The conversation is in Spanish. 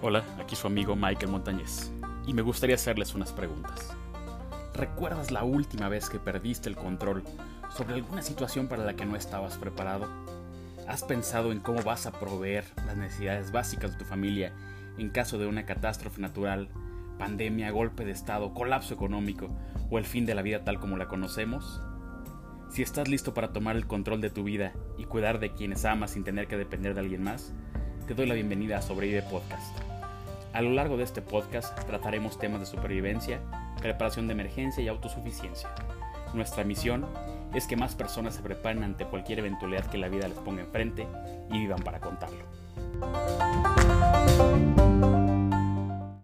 Hola, aquí su amigo Michael Montañez y me gustaría hacerles unas preguntas. ¿Recuerdas la última vez que perdiste el control sobre alguna situación para la que no estabas preparado? ¿Has pensado en cómo vas a proveer las necesidades básicas de tu familia en caso de una catástrofe natural, pandemia, golpe de estado, colapso económico o el fin de la vida tal como la conocemos? Si estás listo para tomar el control de tu vida y cuidar de quienes amas sin tener que depender de alguien más, te doy la bienvenida a Sobrevive Podcast. A lo largo de este podcast trataremos temas de supervivencia, preparación de emergencia y autosuficiencia. Nuestra misión es que más personas se preparen ante cualquier eventualidad que la vida les ponga enfrente y vivan para contarlo.